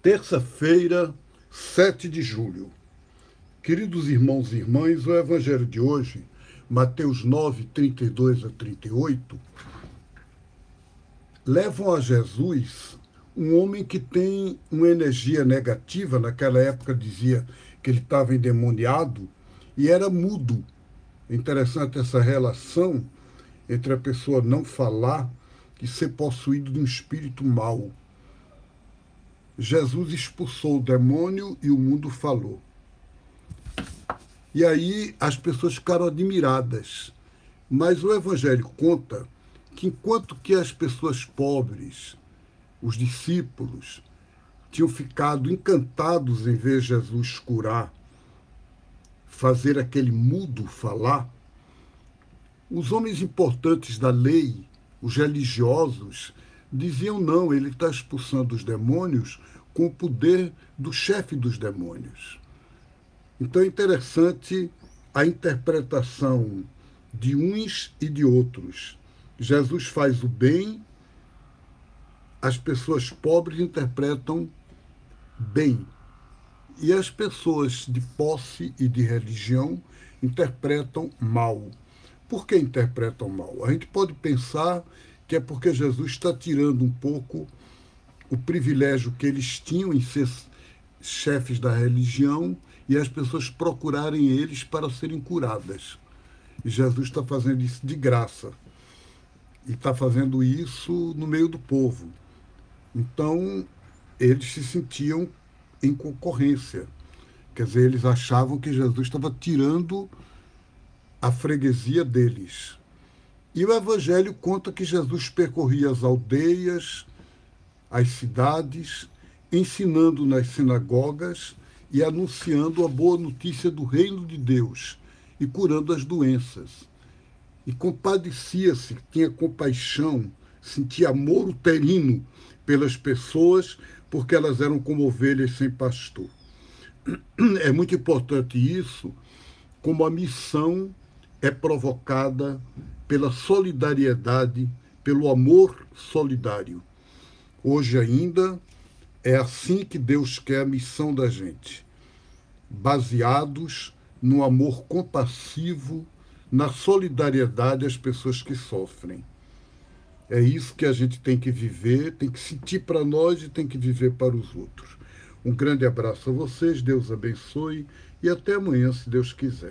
Terça-feira, 7 de julho. Queridos irmãos e irmãs, o evangelho de hoje, Mateus 9, 32 a 38, levam a Jesus um homem que tem uma energia negativa, naquela época dizia que ele estava endemoniado e era mudo. Interessante essa relação entre a pessoa não falar e ser possuído de um espírito mau. Jesus expulsou o demônio e o mundo falou. E aí as pessoas ficaram admiradas. Mas o Evangelho conta que enquanto que as pessoas pobres, os discípulos, tinham ficado encantados em ver Jesus curar, fazer aquele mudo falar, os homens importantes da lei, os religiosos, diziam não, ele está expulsando os demônios com o poder do chefe dos demônios. Então é interessante a interpretação de uns e de outros. Jesus faz o bem, as pessoas pobres interpretam bem. E as pessoas de posse e de religião interpretam mal. Por que interpretam mal? A gente pode pensar que é porque Jesus está tirando um pouco o privilégio que eles tinham em ser chefes da religião e as pessoas procurarem eles para serem curadas. E Jesus está fazendo isso de graça. E está fazendo isso no meio do povo. Então, eles se sentiam em concorrência. Quer dizer, eles achavam que Jesus estava tirando a freguesia deles. E o Evangelho conta que Jesus percorria as aldeias, as cidades, ensinando nas sinagogas e anunciando a boa notícia do reino de Deus e curando as doenças. E compadecia-se, tinha compaixão, sentia amor uterino pelas pessoas, porque elas eram como ovelhas sem pastor. É muito importante isso, como a missão é provocada pela solidariedade, pelo amor solidário. Hoje ainda é assim que Deus quer a missão da gente, baseados no amor compassivo, na solidariedade às pessoas que sofrem. É isso que a gente tem que viver, tem que sentir para nós e tem que viver para os outros. Um grande abraço a vocês, Deus abençoe e até amanhã, se Deus quiser.